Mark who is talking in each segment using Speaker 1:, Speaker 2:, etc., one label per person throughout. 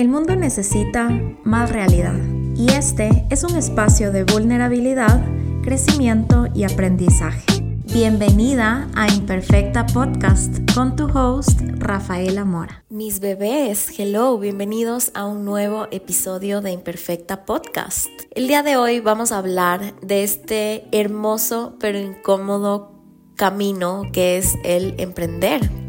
Speaker 1: El mundo necesita más realidad y este es un espacio de vulnerabilidad, crecimiento y aprendizaje. Bienvenida a Imperfecta Podcast con tu host Rafaela Mora.
Speaker 2: Mis bebés, hello, bienvenidos a un nuevo episodio de Imperfecta Podcast. El día de hoy vamos a hablar de este hermoso pero incómodo camino que es el emprender.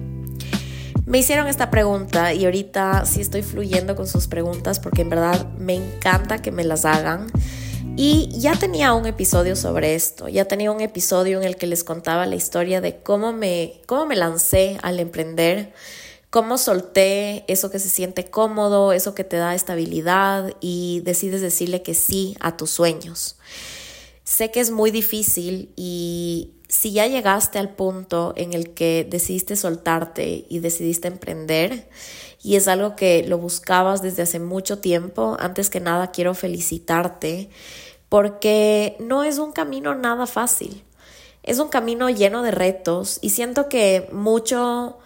Speaker 2: Me hicieron esta pregunta y ahorita sí estoy fluyendo con sus preguntas porque en verdad me encanta que me las hagan. Y ya tenía un episodio sobre esto, ya tenía un episodio en el que les contaba la historia de cómo me, cómo me lancé al emprender, cómo solté eso que se siente cómodo, eso que te da estabilidad y decides decirle que sí a tus sueños. Sé que es muy difícil y si ya llegaste al punto en el que decidiste soltarte y decidiste emprender y es algo que lo buscabas desde hace mucho tiempo, antes que nada quiero felicitarte porque no es un camino nada fácil. Es un camino lleno de retos y siento que mucho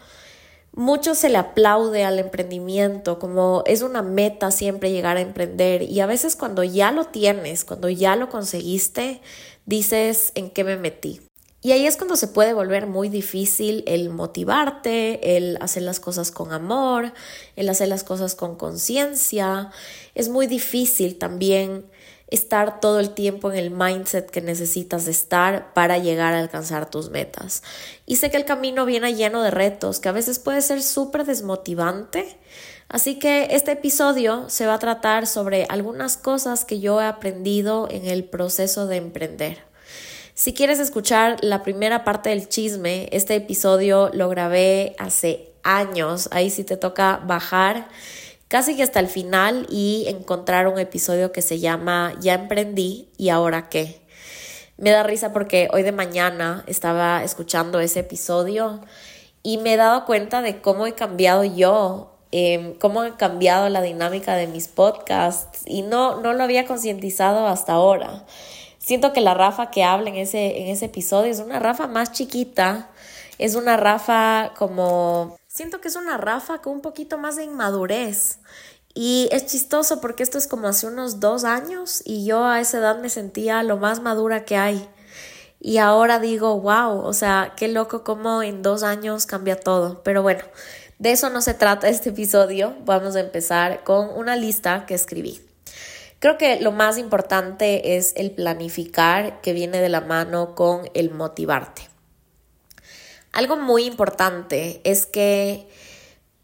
Speaker 2: mucho se le aplaude al emprendimiento, como es una meta siempre llegar a emprender y a veces cuando ya lo tienes, cuando ya lo conseguiste, dices en qué me metí. Y ahí es cuando se puede volver muy difícil el motivarte, el hacer las cosas con amor, el hacer las cosas con conciencia. Es muy difícil también estar todo el tiempo en el mindset que necesitas estar para llegar a alcanzar tus metas. Y sé que el camino viene lleno de retos, que a veces puede ser súper desmotivante. Así que este episodio se va a tratar sobre algunas cosas que yo he aprendido en el proceso de emprender. Si quieres escuchar la primera parte del chisme, este episodio lo grabé hace años. Ahí sí te toca bajar casi que hasta el final y encontrar un episodio que se llama Ya emprendí y ahora qué. Me da risa porque hoy de mañana estaba escuchando ese episodio y me he dado cuenta de cómo he cambiado yo, em, cómo he cambiado la dinámica de mis podcasts y no, no lo había concientizado hasta ahora. Siento que la Rafa que habla en ese, en ese episodio es una Rafa más chiquita, es una Rafa como Siento que es una Rafa con un poquito más de inmadurez. Y es chistoso porque esto es como hace unos dos años y yo a esa edad me sentía lo más madura que hay. Y ahora digo, wow, o sea, qué loco cómo en dos años cambia todo. Pero bueno, de eso no se trata este episodio. Vamos a empezar con una lista que escribí. Creo que lo más importante es el planificar que viene de la mano con el motivarte. Algo muy importante es que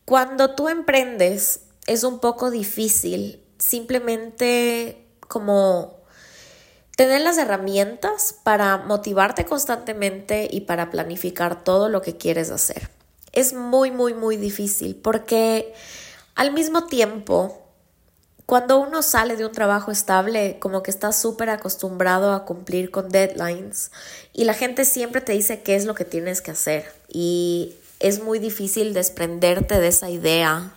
Speaker 2: cuando tú emprendes es un poco difícil simplemente como tener las herramientas para motivarte constantemente y para planificar todo lo que quieres hacer. Es muy, muy, muy difícil porque al mismo tiempo cuando uno sale de un trabajo estable, como que está súper acostumbrado a cumplir con deadlines y la gente siempre te dice qué es lo que tienes que hacer y es muy difícil desprenderte de esa idea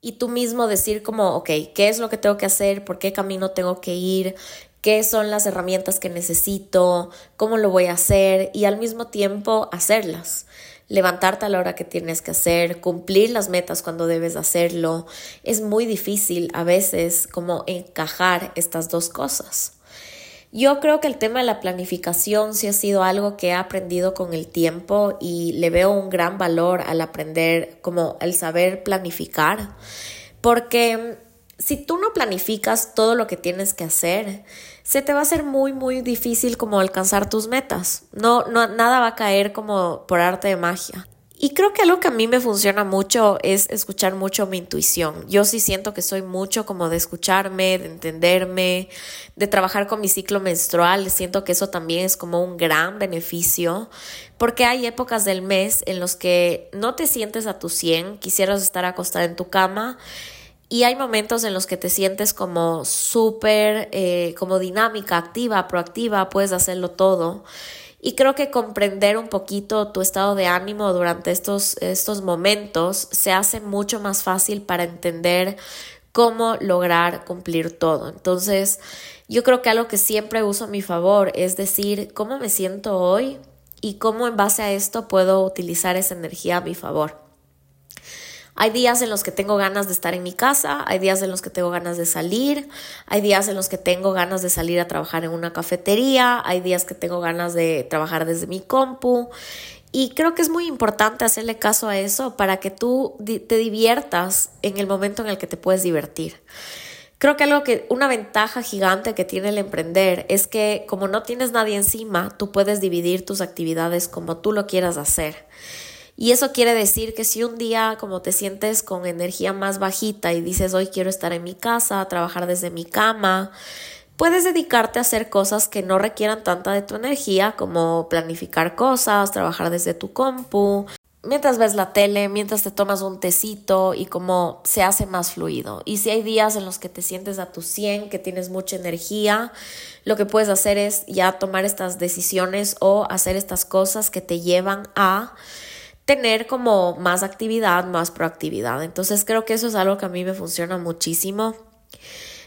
Speaker 2: y tú mismo decir como, ok, ¿qué es lo que tengo que hacer? ¿Por qué camino tengo que ir? ¿Qué son las herramientas que necesito? ¿Cómo lo voy a hacer? Y al mismo tiempo hacerlas levantarte a la hora que tienes que hacer, cumplir las metas cuando debes hacerlo. Es muy difícil a veces como encajar estas dos cosas. Yo creo que el tema de la planificación sí ha sido algo que he aprendido con el tiempo y le veo un gran valor al aprender como el saber planificar, porque si tú no planificas todo lo que tienes que hacer, se te va a hacer muy, muy difícil como alcanzar tus metas. No, no, nada va a caer como por arte de magia. Y creo que algo que a mí me funciona mucho es escuchar mucho mi intuición. Yo sí siento que soy mucho como de escucharme, de entenderme, de trabajar con mi ciclo menstrual. Siento que eso también es como un gran beneficio porque hay épocas del mes en los que no te sientes a tu 100, quisieras estar acostada en tu cama y hay momentos en los que te sientes como súper, eh, como dinámica, activa, proactiva, puedes hacerlo todo. Y creo que comprender un poquito tu estado de ánimo durante estos, estos momentos se hace mucho más fácil para entender cómo lograr cumplir todo. Entonces, yo creo que algo que siempre uso a mi favor es decir cómo me siento hoy y cómo en base a esto puedo utilizar esa energía a mi favor. Hay días en los que tengo ganas de estar en mi casa, hay días en los que tengo ganas de salir, hay días en los que tengo ganas de salir a trabajar en una cafetería, hay días que tengo ganas de trabajar desde mi compu. Y creo que es muy importante hacerle caso a eso para que tú te diviertas en el momento en el que te puedes divertir. Creo que algo que, una ventaja gigante que tiene el emprender es que como no tienes nadie encima, tú puedes dividir tus actividades como tú lo quieras hacer. Y eso quiere decir que si un día como te sientes con energía más bajita y dices hoy quiero estar en mi casa, trabajar desde mi cama, puedes dedicarte a hacer cosas que no requieran tanta de tu energía como planificar cosas, trabajar desde tu compu, mientras ves la tele, mientras te tomas un tecito y como se hace más fluido. Y si hay días en los que te sientes a tu 100, que tienes mucha energía, lo que puedes hacer es ya tomar estas decisiones o hacer estas cosas que te llevan a tener como más actividad, más proactividad. Entonces creo que eso es algo que a mí me funciona muchísimo.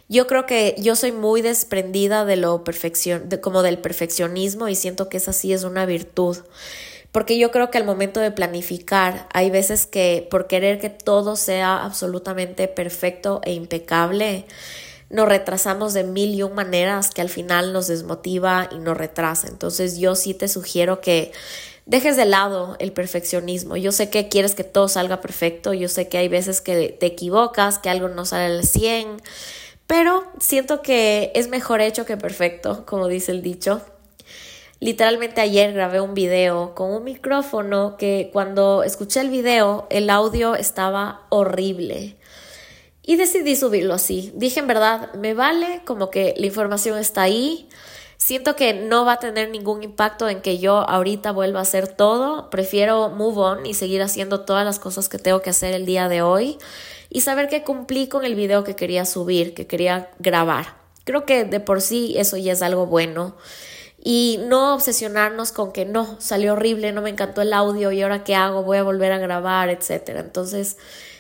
Speaker 2: Yo creo que yo soy muy desprendida de lo perfección, de, como del perfeccionismo y siento que esa sí es una virtud porque yo creo que al momento de planificar hay veces que por querer que todo sea absolutamente perfecto e impecable, nos retrasamos de mil y un maneras que al final nos desmotiva y nos retrasa. Entonces yo sí te sugiero que dejes de lado el perfeccionismo. Yo sé que quieres que todo salga perfecto, yo sé que hay veces que te equivocas, que algo no sale al 100, pero siento que es mejor hecho que perfecto, como dice el dicho. Literalmente ayer grabé un video con un micrófono que cuando escuché el video el audio estaba horrible. Y decidí subirlo así. Dije en verdad, me vale como que la información está ahí. Siento que no va a tener ningún impacto en que yo ahorita vuelva a hacer todo. Prefiero move on y seguir haciendo todas las cosas que tengo que hacer el día de hoy y saber que cumplí con el video que quería subir, que quería grabar. Creo que de por sí eso ya es algo bueno y no obsesionarnos con que no, salió horrible, no me encantó el audio y ahora qué hago, voy a volver a grabar, etcétera. Entonces,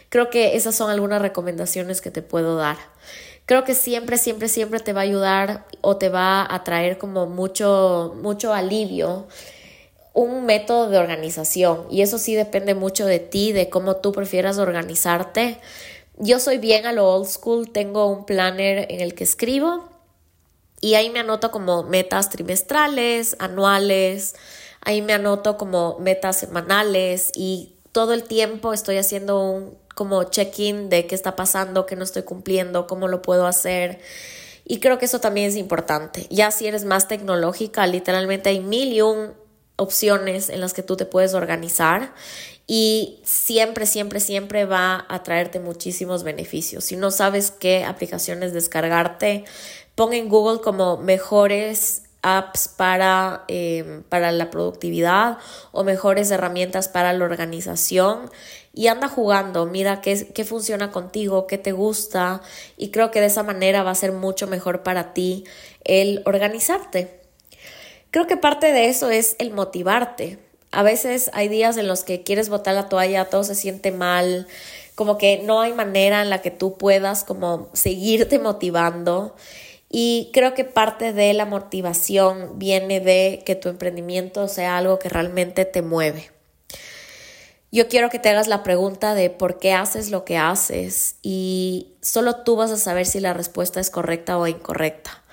Speaker 2: creo que esas son algunas recomendaciones que te puedo dar. Creo que siempre, siempre, siempre te va a ayudar o te va a traer como mucho, mucho alivio un método de organización y eso sí depende mucho de ti, de cómo tú prefieras organizarte. Yo soy bien a lo old school, tengo un planner en el que escribo y ahí me anoto como metas trimestrales, anuales, ahí me anoto como metas semanales y todo el tiempo estoy haciendo un como check-in de qué está pasando, qué no estoy cumpliendo, cómo lo puedo hacer. Y creo que eso también es importante. Ya si eres más tecnológica, literalmente hay mil y un opciones en las que tú te puedes organizar y siempre, siempre, siempre va a traerte muchísimos beneficios. Si no sabes qué aplicaciones descargarte, pon en Google como mejores apps para, em, para la productividad o mejores herramientas para la organización y anda jugando, mira qué, qué funciona contigo, qué te gusta y creo que de esa manera va a ser mucho mejor para ti el organizarte. Creo que parte de eso es el motivarte. A veces hay días en los que quieres botar la toalla, todo se siente mal, como que no hay manera en la que tú puedas como seguirte motivando y creo que parte de la motivación viene de que tu emprendimiento sea algo que realmente te mueve. Yo quiero que te hagas la pregunta de por qué haces lo que haces y solo tú vas a saber si la respuesta es correcta o incorrecta.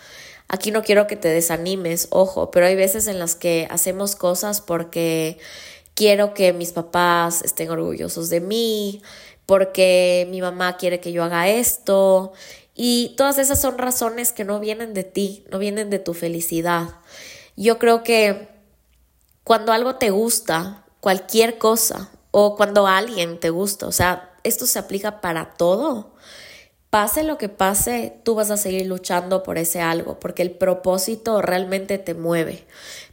Speaker 2: Aquí no quiero que te desanimes, ojo, pero hay veces en las que hacemos cosas porque quiero que mis papás estén orgullosos de mí, porque mi mamá quiere que yo haga esto y todas esas son razones que no vienen de ti, no vienen de tu felicidad. Yo creo que cuando algo te gusta, cualquier cosa, o cuando alguien te gusta, o sea, esto se aplica para todo. Pase lo que pase, tú vas a seguir luchando por ese algo, porque el propósito realmente te mueve,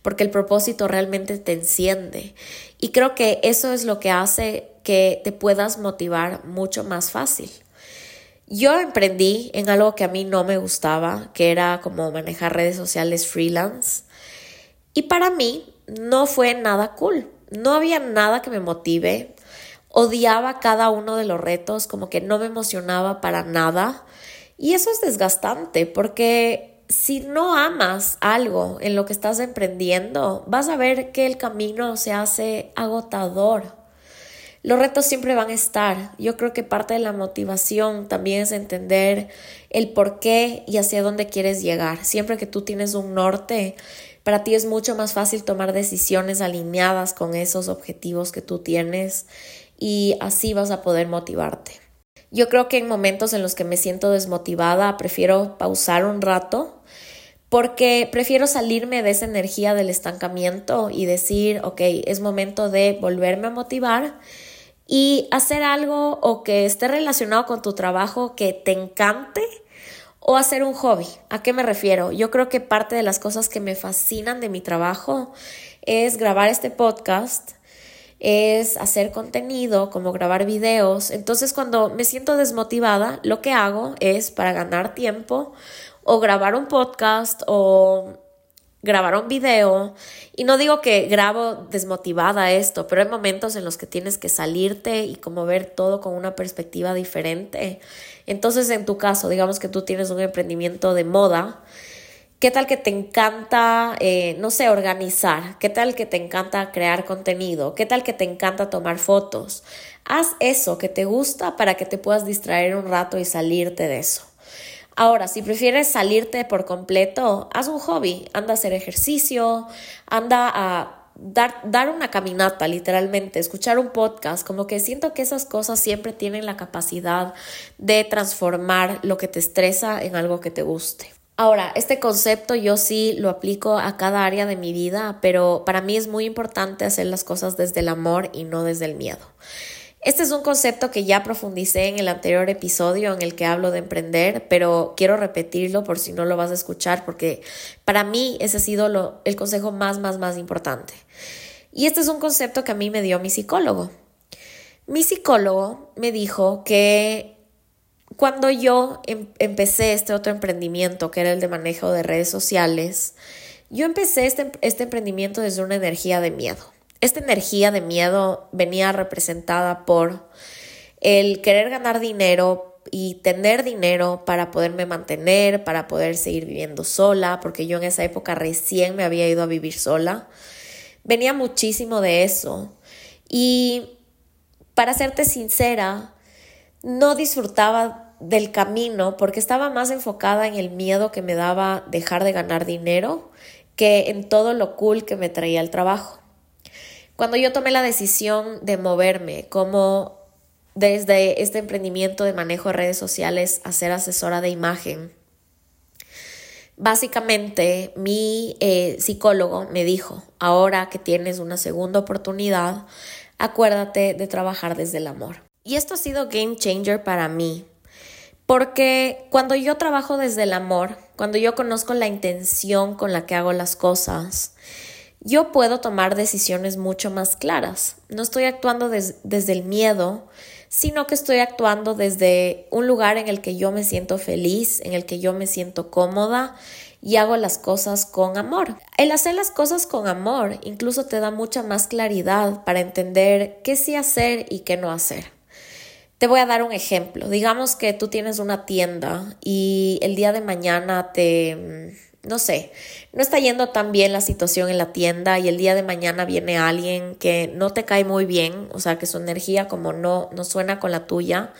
Speaker 2: porque el propósito realmente te enciende. Y creo que eso es lo que hace que te puedas motivar mucho más fácil. Yo emprendí en algo que a mí no me gustaba, que era como manejar redes sociales freelance. Y para mí no fue nada cool. No había nada que me motive. Odiaba cada uno de los retos, como que no me emocionaba para nada. Y eso es desgastante porque si no amas algo en lo que estás emprendiendo, vas a ver que el camino se hace agotador. los retos siempre van a estar. Yo creo que parte de la motivación también es entender el por qué y hacia dónde quieres llegar. Siempre que tú tienes un norte, para ti es mucho más fácil tomar decisiones alineadas con esos objetivos que tú tienes y así vas a poder motivarte. Yo creo que en momentos en los que me siento desmotivada, prefiero pausar un rato porque prefiero salirme de esa energía del estancamiento y decir, ok, es momento de volverme a motivar y hacer algo o que esté relacionado con tu trabajo que te encante o hacer un hobby. ¿A qué me refiero? Yo creo que parte de las cosas que me fascinan de mi trabajo es grabar este podcast, es hacer contenido, como grabar videos. Entonces cuando me siento desmotivada, lo que hago es para ganar tiempo o grabar un podcast o grabar un video. Y no digo que grabo desmotivada esto, pero hay momentos en los que tienes que salirte y como ver todo con una perspectiva diferente. Entonces, en tu caso, digamos que tú tienes un emprendimiento de moda. ¿Qué tal que te encanta, eh, no sé, organizar? ¿Qué tal que te encanta crear contenido? ¿Qué tal que te encanta tomar fotos? Haz eso que te gusta para que te puedas distraer un rato y salirte de eso. Ahora, si prefieres salirte por completo, haz un hobby, anda a hacer ejercicio, anda a dar, dar una caminata, literalmente, escuchar un podcast, como que siento que esas cosas siempre tienen la capacidad de transformar lo que te estresa en algo que te guste. Ahora, este concepto yo sí lo aplico a cada área de mi vida, pero para mí es muy importante hacer las cosas desde el amor y no desde el miedo. Este es un concepto que ya profundicé en el anterior episodio en el que hablo de emprender, pero quiero repetirlo por si no lo vas a escuchar, porque para mí ese ha sido el consejo más, más, más importante. Y este es un concepto que a mí me dio mi psicólogo. Mi psicólogo me dijo que cuando yo em, empecé este otro emprendimiento, que era el de manejo de redes sociales, yo empecé este, este emprendimiento desde una energía de miedo. Esta energía de miedo venía representada por el querer ganar dinero y tener dinero para poderme mantener, para poder seguir viviendo sola, porque yo en esa época recién me había ido a vivir sola. Venía muchísimo de eso. Y para serte sincera, no disfrutaba del camino porque estaba más enfocada en el miedo que me daba dejar de ganar dinero que en todo lo cool que me traía el trabajo. Cuando yo tomé la decisión de moverme como desde este emprendimiento de manejo de redes sociales a ser asesora de imagen, básicamente mi eh, psicólogo me dijo, ahora que tienes una segunda oportunidad, acuérdate de trabajar desde el amor. Y esto ha sido game changer para mí, porque cuando yo trabajo desde el amor, cuando yo conozco la intención con la que hago las cosas, yo puedo tomar decisiones mucho más claras. No estoy actuando desde el miedo, sino que estoy actuando desde un lugar en el que yo me siento feliz, en el que yo me siento cómoda y hago las cosas con amor. El hacer las cosas con amor incluso te da mucha más claridad para entender qué sí hacer y qué no hacer. Te voy a dar un ejemplo. Digamos que tú tienes una tienda y el día de mañana te no sé, no está yendo tan bien la situación en la tienda y el día de mañana viene alguien que no te cae muy bien, o sea, que su energía como no, no suena con la tuya,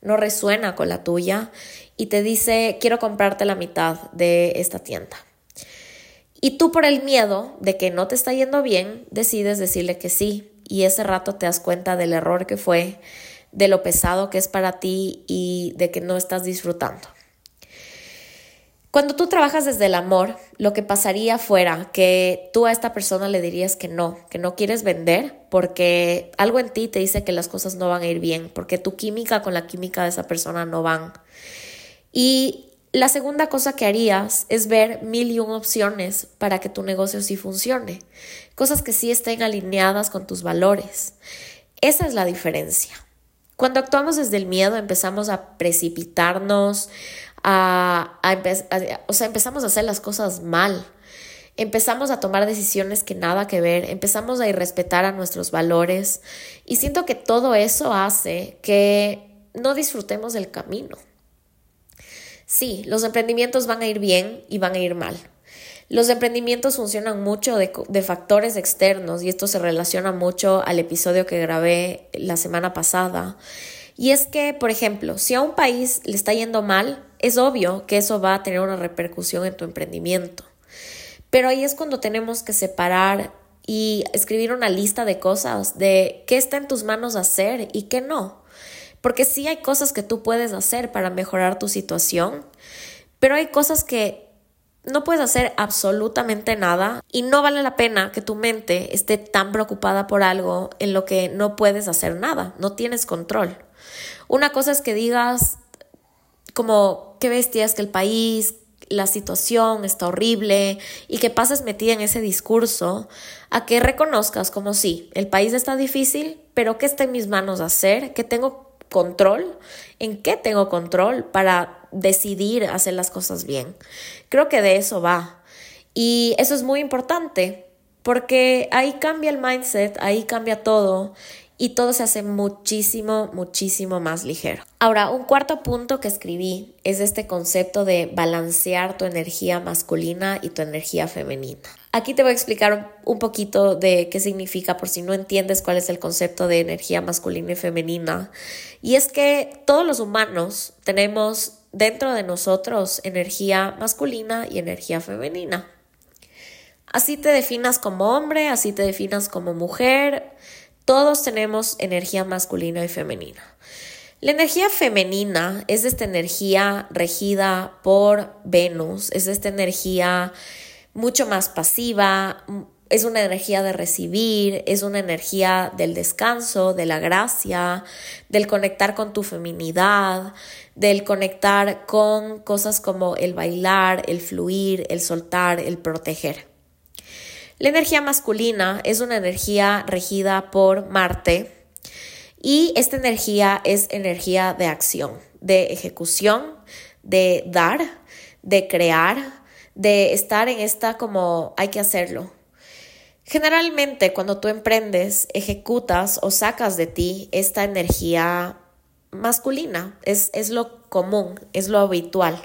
Speaker 2: no resuena con la tuya y te dice, quiero comprarte la mitad de esta tienda. Y tú por el miedo de que no te está yendo bien, decides decirle que sí y ese rato te das cuenta del error que fue, de lo pesado que es para ti y de que no estás disfrutando. Cuando tú trabajas desde el amor, lo que pasaría fuera que tú a esta persona le dirías que no, que no quieres vender porque algo en ti te dice que las cosas no van a ir bien, porque tu química con la química de esa persona no van. Y la segunda cosa que harías es ver mil y un opciones para que tu negocio sí funcione, cosas que sí estén alineadas con tus valores. Esa es la diferencia. Cuando actuamos desde el miedo empezamos a precipitarnos, a, o sea, empezamos a hacer las cosas mal. Empezamos a tomar decisiones que nada que ver, empezamos a irrespetar a nuestros valores y siento que todo eso hace que no disfrutemos del camino. Sí, los emprendimientos van a ir bien y van a ir mal. Los emprendimientos funcionan mucho de, de, factores externos y esto se relaciona mucho al episodio que grabé la semana pasada. Y es que, por ejemplo, si a un país le está yendo mal, es obvio que eso va a tener una repercusión en tu emprendimiento. Pero ahí es cuando tenemos que separar y escribir una lista de cosas de qué está en tus manos hacer y qué no. Porque sí hay cosas que tú puedes hacer para mejorar tu situación, pero hay cosas que no puedes hacer absolutamente nada y no vale la pena que tu mente esté tan preocupada por algo en lo que no puedes hacer nada, no tienes control. Una cosa es que digas como qué bestia es que el país, la situación está horrible y que pases metida en ese discurso a que reconozcas como sí, el país está difícil, pero ¿qué está en mis manos hacer? ¿Qué tengo control? ¿En qué tengo control para decidir hacer las cosas bien? Creo que de eso va. Y eso es muy importante porque ahí cambia el mindset, ahí cambia todo y todo se hace muchísimo, muchísimo más ligero. Ahora, un cuarto punto que escribí es este concepto de balancear tu energía masculina y tu energía femenina. Aquí te voy a explicar un poquito de qué significa por si no entiendes cuál es el concepto de energía masculina y femenina. Y es que todos los humanos tenemos dentro de nosotros energía masculina y energía femenina. Así te definas como hombre, así te definas como mujer, todos tenemos energía masculina y femenina. La energía femenina es esta energía regida por Venus, es esta energía mucho más pasiva, es una energía de recibir, es una energía del descanso, de la gracia, del conectar con tu feminidad, del conectar con cosas como el bailar, el fluir, el soltar, el proteger. La energía masculina es una energía regida por Marte y esta energía es energía de acción, de ejecución, de dar, de crear, de estar en esta como hay que hacerlo. Generalmente cuando tú emprendes, ejecutas o sacas de ti esta energía masculina, es, es lo común, es lo habitual.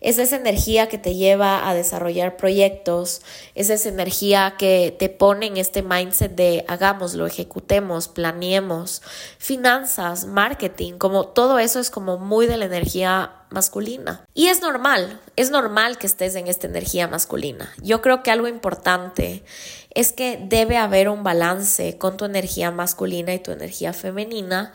Speaker 2: Es esa energía que te lleva a desarrollar proyectos, es esa energía que te pone en este mindset de hagámoslo, ejecutemos, planeemos, finanzas, marketing, como todo eso es como muy de la energía masculina. Y es normal, es normal que estés en esta energía masculina. Yo creo que algo importante es que debe haber un balance con tu energía masculina y tu energía femenina,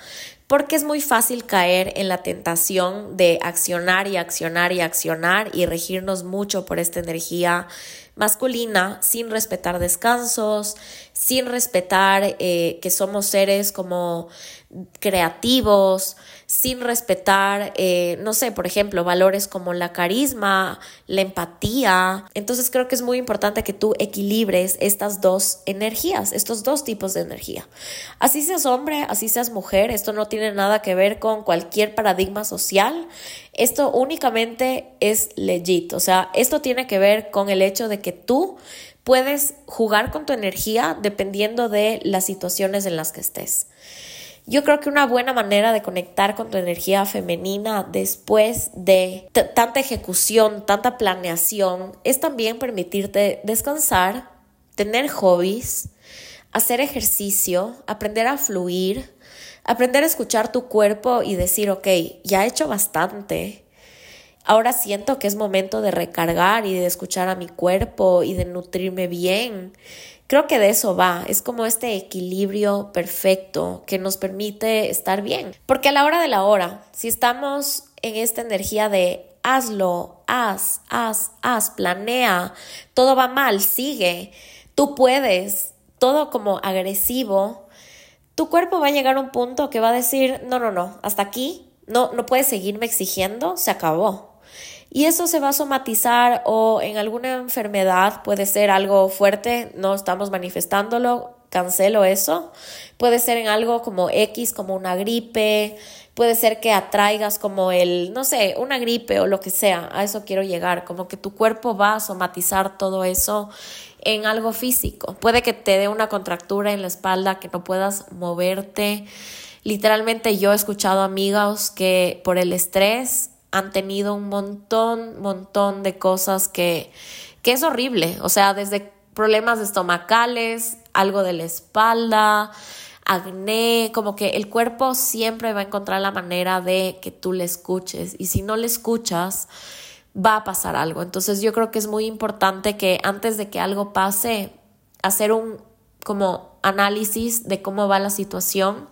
Speaker 2: porque es muy fácil caer en la tentación de accionar y accionar y accionar y regirnos mucho por esta energía masculina sin respetar descansos, sin respetar eh, que somos seres como creativos, sin respetar, eh, no sé, por ejemplo, valores como la carisma, la empatía. Entonces creo que es muy importante que tú equilibres estas dos energías, estos dos tipos de energía. Así seas hombre, así seas mujer, esto no tiene nada que ver con cualquier paradigma social. Esto únicamente es legit, o sea, esto tiene que ver con el hecho de que tú puedes jugar con tu energía dependiendo de las situaciones en las que estés. Yo creo que una buena manera de conectar con tu energía femenina después de tanta ejecución, tanta planeación, es también permitirte descansar, tener hobbies, hacer ejercicio, aprender a fluir, aprender a escuchar tu cuerpo y decir, ok, ya he hecho bastante. Ahora siento que es momento de recargar y de escuchar a mi cuerpo y de nutrirme bien Creo que de eso va, es como este equilibrio perfecto que nos permite estar bien. Porque a la hora de la hora, si estamos en esta energía de hazlo, haz, haz, haz, planea, todo va mal, sigue, tú puedes, todo como agresivo, tu cuerpo va a llegar a un punto que va a decir, no, no, no, hasta aquí, no, no puedes seguirme exigiendo, se acabó. Y eso se va a somatizar o en alguna enfermedad, puede ser algo fuerte, no estamos manifestándolo, cancelo eso. Puede ser en algo como X, como una gripe, puede ser que atraigas como el, no sé, una gripe o lo que sea, a eso quiero llegar, como que tu cuerpo va a somatizar todo eso en algo físico. Puede que te dé una contractura en la espalda, que no puedas moverte. Literalmente yo he escuchado amigos que por el estrés han tenido un montón, montón de cosas que, que es horrible. O sea, desde problemas estomacales, algo de la espalda, acné, como que el cuerpo siempre va a encontrar la manera de que tú le escuches. Y si no le escuchas, va a pasar algo. Entonces yo creo que es muy importante que antes de que algo pase, hacer un como análisis de cómo va la situación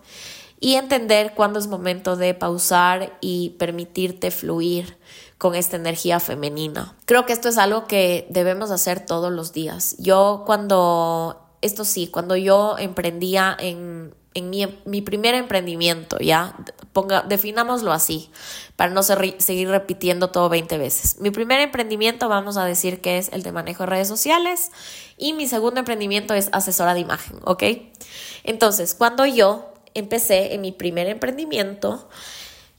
Speaker 2: y entender cuándo es momento de pausar y permitirte fluir con esta energía femenina. Creo que esto es algo que debemos hacer todos los días. Yo cuando, esto sí, cuando yo emprendía en, en mi, mi, primer emprendimiento, ya, ponga, definámoslo así, para no seguir repitiendo todo 20 veces. Mi primer emprendimiento vamos a decir que es el de manejo de redes sociales y mi segundo emprendimiento es asesora de imagen, ¿ok? Entonces, cuando yo empecé en mi primer emprendimiento,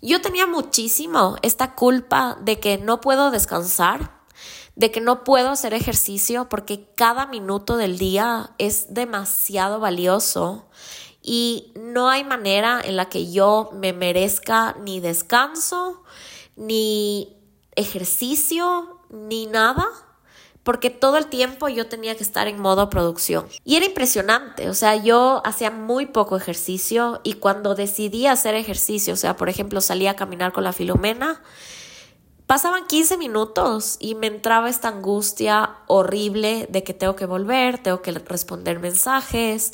Speaker 2: yo tenía muchísimo esta culpa de que no puedo descansar, de que no puedo hacer ejercicio porque cada minuto del día es demasiado valioso y no hay manera en la que yo me merezca ni descanso, ni ejercicio, ni nada porque todo el tiempo yo tenía que estar en modo producción. Y era impresionante, o sea, yo hacía muy poco ejercicio y cuando decidí hacer ejercicio, o sea, por ejemplo, salía a caminar con la Filomena, pasaban 15 minutos y me entraba esta angustia horrible de que tengo que volver, tengo que responder mensajes,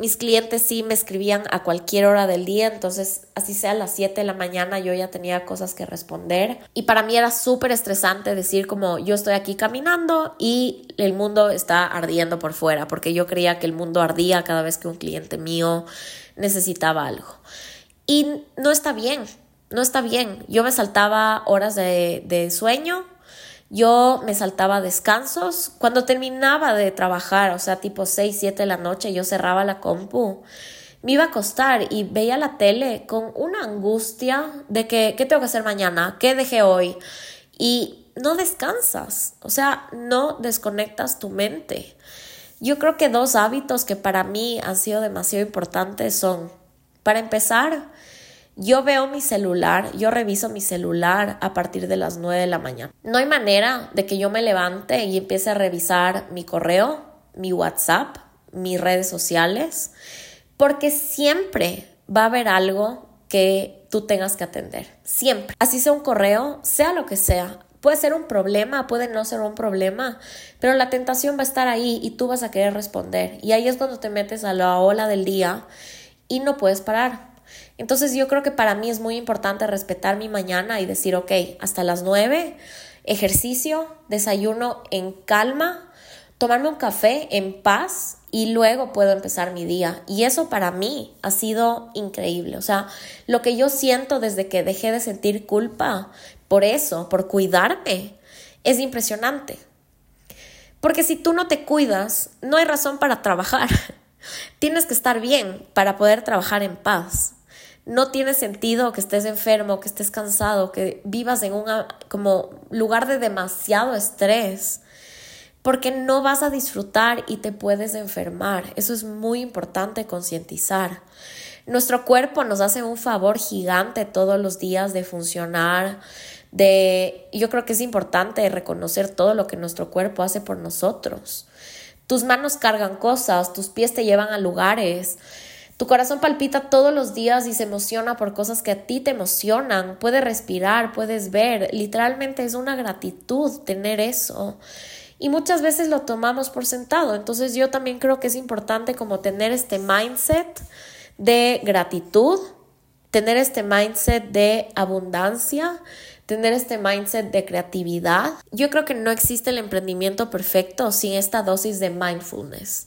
Speaker 2: mis clientes sí me escribían a cualquier hora del día, entonces así sea a las 7 de la mañana yo ya tenía cosas que responder. Y para mí era súper estresante decir como yo estoy aquí caminando y el mundo está ardiendo por fuera, porque yo creía que el mundo ardía cada vez que un cliente mío necesitaba algo. Y no está bien, no está bien. Yo me saltaba horas de, de sueño yo me saltaba descansos. Cuando terminaba de trabajar, o sea, tipo 6, 7 de la noche, yo cerraba la compu. Me iba a acostar y veía la tele con una angustia de que, ¿qué tengo que hacer mañana? ¿Qué dejé hoy? Y no descansas, o sea, no desconectas tu mente. Yo creo que dos hábitos que para mí han sido demasiado importantes son, para empezar, yo veo mi celular, yo reviso mi celular a partir de las 9 de la mañana. No hay manera de que yo me levante y empiece a revisar mi correo, mi WhatsApp, mis redes sociales, porque siempre va a haber algo que tú tengas que atender. Siempre. Así sea un correo, sea lo que sea. Puede ser un problema, puede no ser un problema, pero la tentación va a estar ahí y tú vas a querer responder. Y ahí es cuando te metes a la ola del día y no puedes parar. Entonces yo creo que para mí es muy importante respetar mi mañana y decir, ok, hasta las 9, ejercicio, desayuno en calma, tomarme un café en paz y luego puedo empezar mi día. Y eso para mí ha sido increíble. O sea, lo que yo siento desde que dejé de sentir culpa por eso, por cuidarme, es impresionante. Porque si tú no te cuidas, no hay razón para trabajar. Tienes que estar bien para poder trabajar en paz no tiene sentido que estés enfermo, que estés cansado, que vivas en un como lugar de demasiado estrés, porque no vas a disfrutar y te puedes enfermar. Eso es muy importante concientizar. Nuestro cuerpo nos hace un favor gigante todos los días de funcionar, de yo creo que es importante reconocer todo lo que nuestro cuerpo hace por nosotros. Tus manos cargan cosas, tus pies te llevan a lugares, tu corazón palpita todos los días y se emociona por cosas que a ti te emocionan. Puedes respirar, puedes ver. Literalmente es una gratitud tener eso. Y muchas veces lo tomamos por sentado. Entonces yo también creo que es importante como tener este mindset de gratitud, tener este mindset de abundancia, tener este mindset de creatividad. Yo creo que no existe el emprendimiento perfecto sin esta dosis de mindfulness.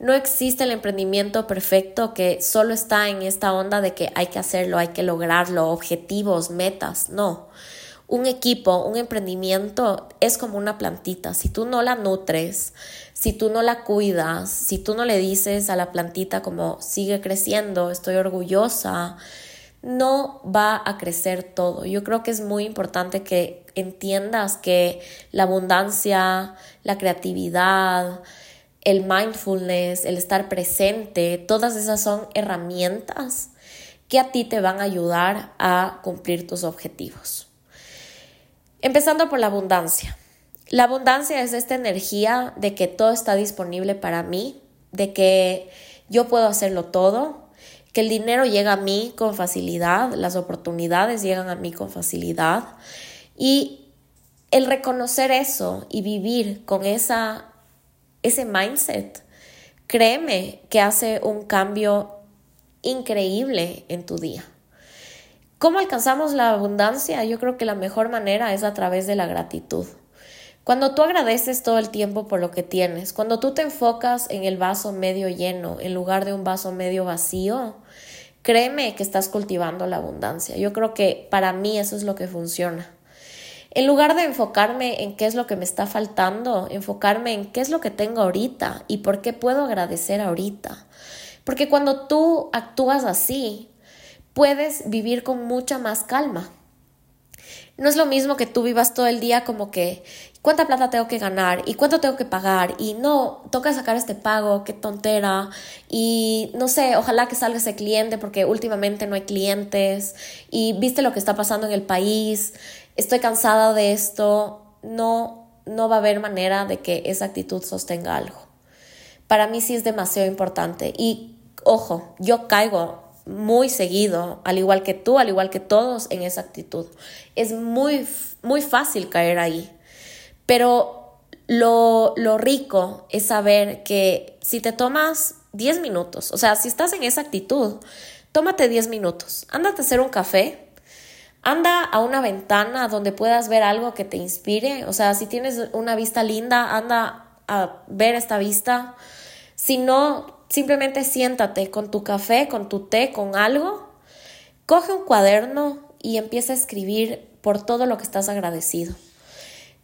Speaker 2: No existe el emprendimiento perfecto que solo está en esta onda de que hay que hacerlo, hay que lograrlo, objetivos, metas. No. Un equipo, un emprendimiento es como una plantita. Si tú no la nutres, si tú no la cuidas, si tú no le dices a la plantita como sigue creciendo, estoy orgullosa, no va a crecer todo. Yo creo que es muy importante que entiendas que la abundancia, la creatividad, el mindfulness, el estar presente, todas esas son herramientas que a ti te van a ayudar a cumplir tus objetivos. Empezando por la abundancia. La abundancia es esta energía de que todo está disponible para mí, de que yo puedo hacerlo todo, que el dinero llega a mí con facilidad, las oportunidades llegan a mí con facilidad y el reconocer eso y vivir con esa, ese mindset, créeme que hace un cambio increíble en tu día. ¿Cómo alcanzamos la abundancia? Yo creo que la mejor manera es a través de la gratitud. Cuando tú agradeces todo el tiempo por lo que tienes, cuando tú te enfocas en el vaso medio lleno en lugar de un vaso medio vacío, créeme que estás cultivando la abundancia. Yo creo que para mí eso es lo que funciona. En lugar de enfocarme en qué es lo que me está faltando, enfocarme en qué es lo que tengo ahorita y por qué puedo agradecer ahorita. Porque cuando tú actúas así, puedes vivir con mucha más calma. No es lo mismo que tú vivas todo el día como que, ¿cuánta plata tengo que ganar? ¿Y cuánto tengo que pagar? Y no, toca sacar este pago, qué tontera. Y no sé, ojalá que salga ese cliente porque últimamente no hay clientes. Y viste lo que está pasando en el país. Estoy cansada de esto. No, no va a haber manera de que esa actitud sostenga algo. Para mí sí es demasiado importante. Y ojo, yo caigo muy seguido, al igual que tú, al igual que todos en esa actitud. Es muy, muy fácil caer ahí. Pero lo, lo rico es saber que si te tomas 10 minutos, o sea, si estás en esa actitud, tómate 10 minutos, ándate a hacer un café, anda a una ventana donde puedas ver algo que te inspire, o sea, si tienes una vista linda, anda a ver esta vista. Si no, Simplemente siéntate con tu café, con tu té, con algo, coge un cuaderno y empieza a escribir por todo lo que estás agradecido.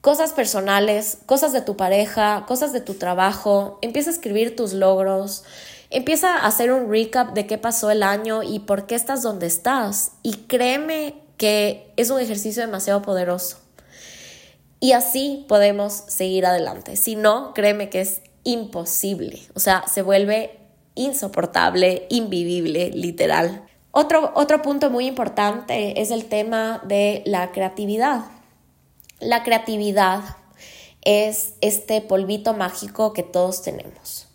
Speaker 2: Cosas personales, cosas de tu pareja, cosas de tu trabajo, empieza a escribir tus logros, empieza a hacer un recap de qué pasó el año y por qué estás donde estás. Y créeme que es un ejercicio demasiado poderoso. Y así podemos seguir adelante. Si no, créeme que es imposible, o sea, se vuelve insoportable, invivible, literal. Otro, otro punto muy importante es el tema de la creatividad. La creatividad es este polvito mágico que todos tenemos.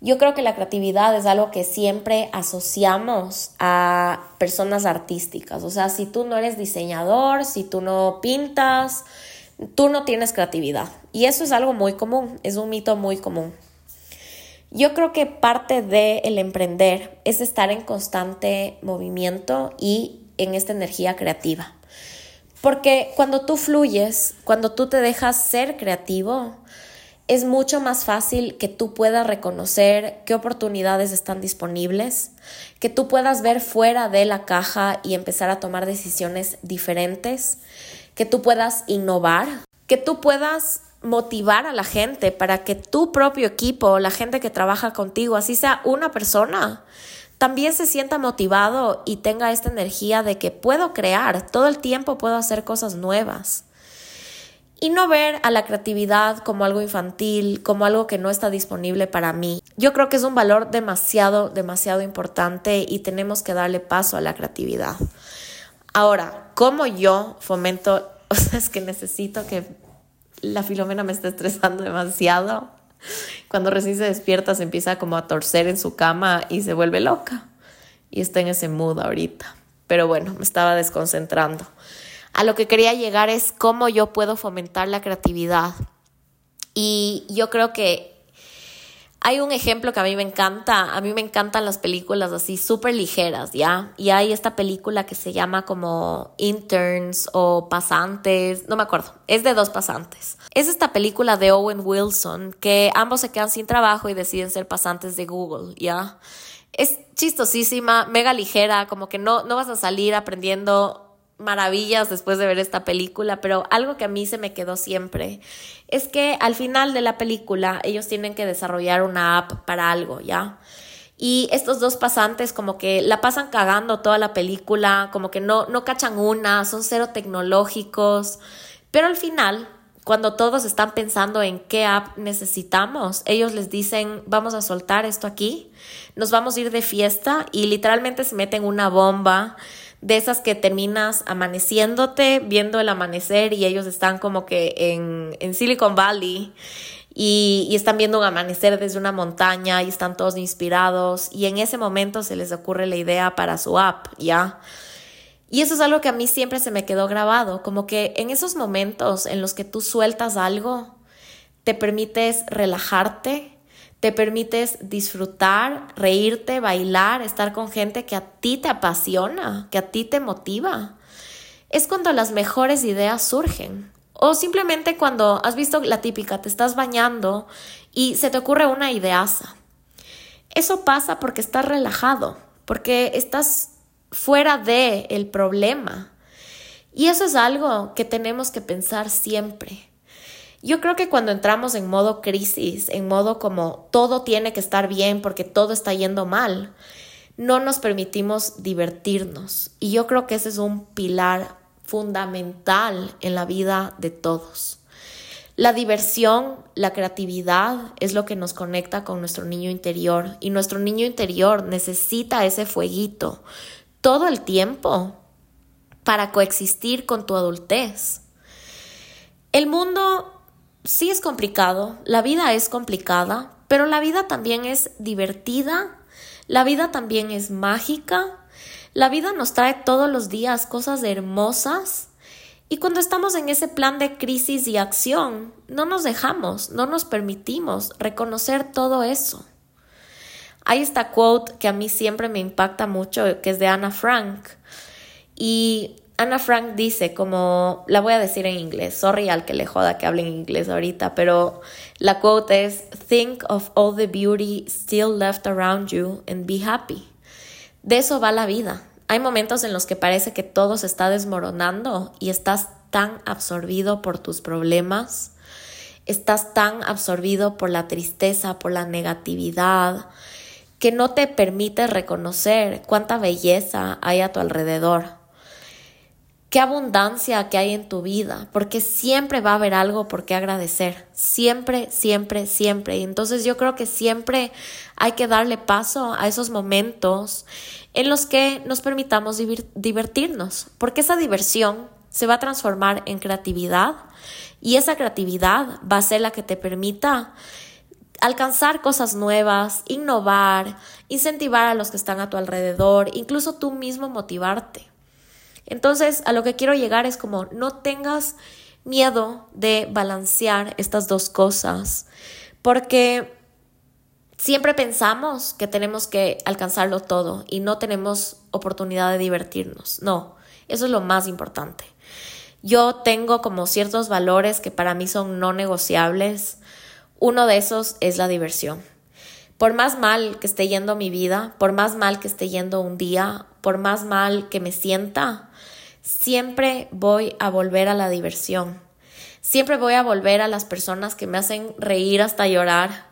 Speaker 2: Yo creo que la creatividad es algo que siempre asociamos a personas artísticas. O sea, si tú no eres diseñador, si tú no pintas, tú no tienes creatividad. Y eso es algo muy común, es un mito muy común. Yo creo que parte del el emprender es estar en constante movimiento y en esta energía creativa. Porque cuando tú fluyes, cuando tú te dejas ser creativo, es mucho más fácil que tú puedas reconocer qué oportunidades están disponibles, que tú puedas ver fuera de la caja y empezar a tomar decisiones diferentes, que tú puedas innovar, que tú puedas motivar a la gente para que tu propio equipo, la gente que trabaja contigo, así sea una persona, también se sienta motivado y tenga esta energía de que puedo crear, todo el tiempo puedo hacer cosas nuevas. Y no ver a la creatividad como algo infantil, como algo que no está disponible para mí. Yo creo que es un valor demasiado, demasiado importante y tenemos que darle paso a la creatividad. Ahora, ¿cómo yo fomento? O sea, es que necesito que la Filomena me está estresando demasiado. Cuando recién se despierta se empieza como a torcer en su cama y se vuelve loca. Y está en ese mood ahorita. Pero bueno, me estaba desconcentrando. A lo que quería llegar es cómo yo puedo fomentar la creatividad. Y yo creo que hay un ejemplo que a mí me encanta, a mí me encantan las películas así súper ligeras, ¿ya? Y hay esta película que se llama como Interns o Pasantes, no me acuerdo, es de dos pasantes. Es esta película de Owen Wilson que ambos se quedan sin trabajo y deciden ser pasantes de Google, ¿ya? Es chistosísima, mega ligera, como que no, no vas a salir aprendiendo maravillas después de ver esta película, pero algo que a mí se me quedó siempre es que al final de la película ellos tienen que desarrollar una app para algo, ¿ya? Y estos dos pasantes como que la pasan cagando toda la película, como que no, no cachan una, son cero tecnológicos, pero al final, cuando todos están pensando en qué app necesitamos, ellos les dicen, vamos a soltar esto aquí, nos vamos a ir de fiesta y literalmente se meten una bomba de esas que terminas amaneciéndote, viendo el amanecer y ellos están como que en, en Silicon Valley y, y, están viendo un amanecer desde una montaña y están todos inspirados y en ese momento se les ocurre la idea para su app, ¿ya? Y eso es algo que a mí siempre se me quedó grabado, como que en esos momentos en los que tú sueltas algo, te permites relajarte, te permites disfrutar, reírte, bailar, estar con gente que a ti te apasiona, que a ti te motiva. Es cuando las mejores ideas surgen. O simplemente cuando has visto la típica, te estás bañando y se te ocurre una ideaza. Eso pasa porque estás relajado, porque estás fuera de el problema. Y eso es algo que tenemos que pensar siempre. Yo creo que cuando entramos en modo crisis, en modo como todo tiene que estar bien porque todo está yendo mal, no nos permitimos divertirnos. Y yo creo que ese es un pilar fundamental en la vida de todos. La diversión, la creatividad es lo que nos conecta con nuestro niño interior y nuestro niño interior necesita ese fueguito, todo el tiempo para coexistir con tu adultez. El mundo sí es complicado, la vida es complicada, pero la vida también es divertida, la vida también es mágica, la vida nos trae todos los días cosas hermosas y cuando estamos en ese plan de crisis y acción, no nos dejamos, no nos permitimos reconocer todo eso. Hay esta quote que a mí siempre me impacta mucho, que es de Anna Frank. Y Anna Frank dice, como la voy a decir en inglés, sorry al que le joda que hable en inglés ahorita, pero la quote es, Think of all the beauty still left around you and be happy. De eso va la vida. Hay momentos en los que parece que todo se está desmoronando y estás tan absorbido por tus problemas, estás tan absorbido por la tristeza, por la negatividad, que no te permite reconocer cuánta belleza hay a tu alrededor, qué abundancia que hay en tu vida, porque siempre va a haber algo por qué agradecer, siempre, siempre, siempre. Y entonces yo creo que siempre hay que darle paso a esos momentos en los que nos permitamos divertirnos, porque esa diversión se va a transformar en creatividad y esa creatividad va a ser la que te permita alcanzar cosas nuevas, innovar, incentivar a los que están a tu alrededor, incluso tú mismo motivarte. Entonces, a lo que quiero llegar es como no tengas miedo de balancear estas dos cosas, porque siempre pensamos que tenemos que alcanzarlo todo y no tenemos oportunidad de divertirnos. No, eso es lo más importante. Yo tengo como ciertos valores que para mí son no negociables uno de esos es la diversión. Por más mal que esté yendo mi vida, por más mal que esté yendo un día, por más mal que me sienta, siempre voy a volver a la diversión. Siempre voy a volver a las personas que me hacen reír hasta llorar.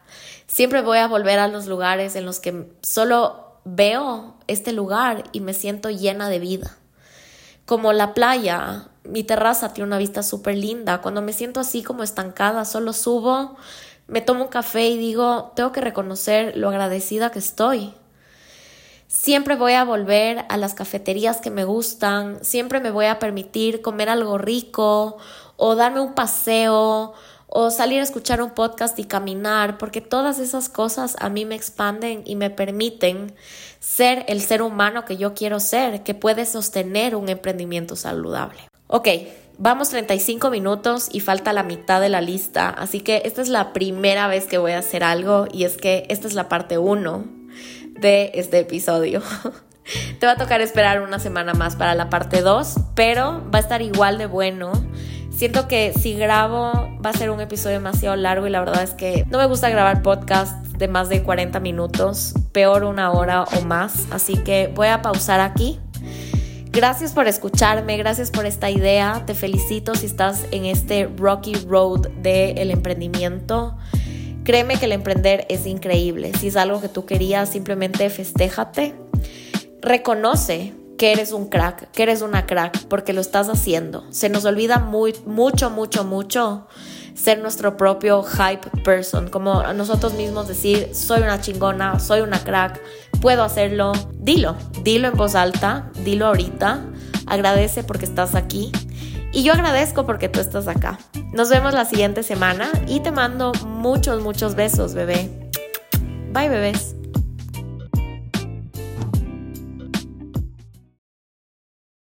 Speaker 2: Siempre voy a volver a los lugares en los que solo veo este lugar y me siento llena de vida. Como la playa, mi terraza tiene una vista súper linda. Cuando me siento así como estancada, solo subo, me tomo un café y digo, tengo que reconocer lo agradecida que estoy. Siempre voy a volver a las cafeterías que me gustan, siempre me voy a permitir comer algo rico o darme un paseo o salir a escuchar un podcast y caminar, porque todas esas cosas a mí me expanden y me permiten ser el ser humano que yo quiero ser, que puede sostener un emprendimiento saludable. Ok, Vamos 35 minutos y falta la mitad de la lista, así que esta es la primera vez que voy a hacer algo y es que esta es la parte 1 de este episodio. Te va a tocar esperar una semana más para la parte 2, pero va a estar igual de bueno. Siento que si grabo va a ser un episodio demasiado largo y la verdad es que no me gusta grabar podcast de más de 40 minutos, peor una hora o más, así que voy a pausar aquí Gracias por escucharme, gracias por esta idea. Te felicito si estás en este rocky road del emprendimiento. Créeme que el emprender es increíble. Si es algo que tú querías, simplemente festéjate. Reconoce que eres un crack, que eres una crack, porque lo estás haciendo. Se nos olvida muy, mucho, mucho, mucho ser nuestro propio hype person, como nosotros mismos decir, soy una chingona, soy una crack, puedo hacerlo, dilo, dilo en voz alta, dilo ahorita, agradece porque estás aquí y yo agradezco porque tú estás acá. Nos vemos la siguiente semana y te mando muchos, muchos besos, bebé. Bye, bebés.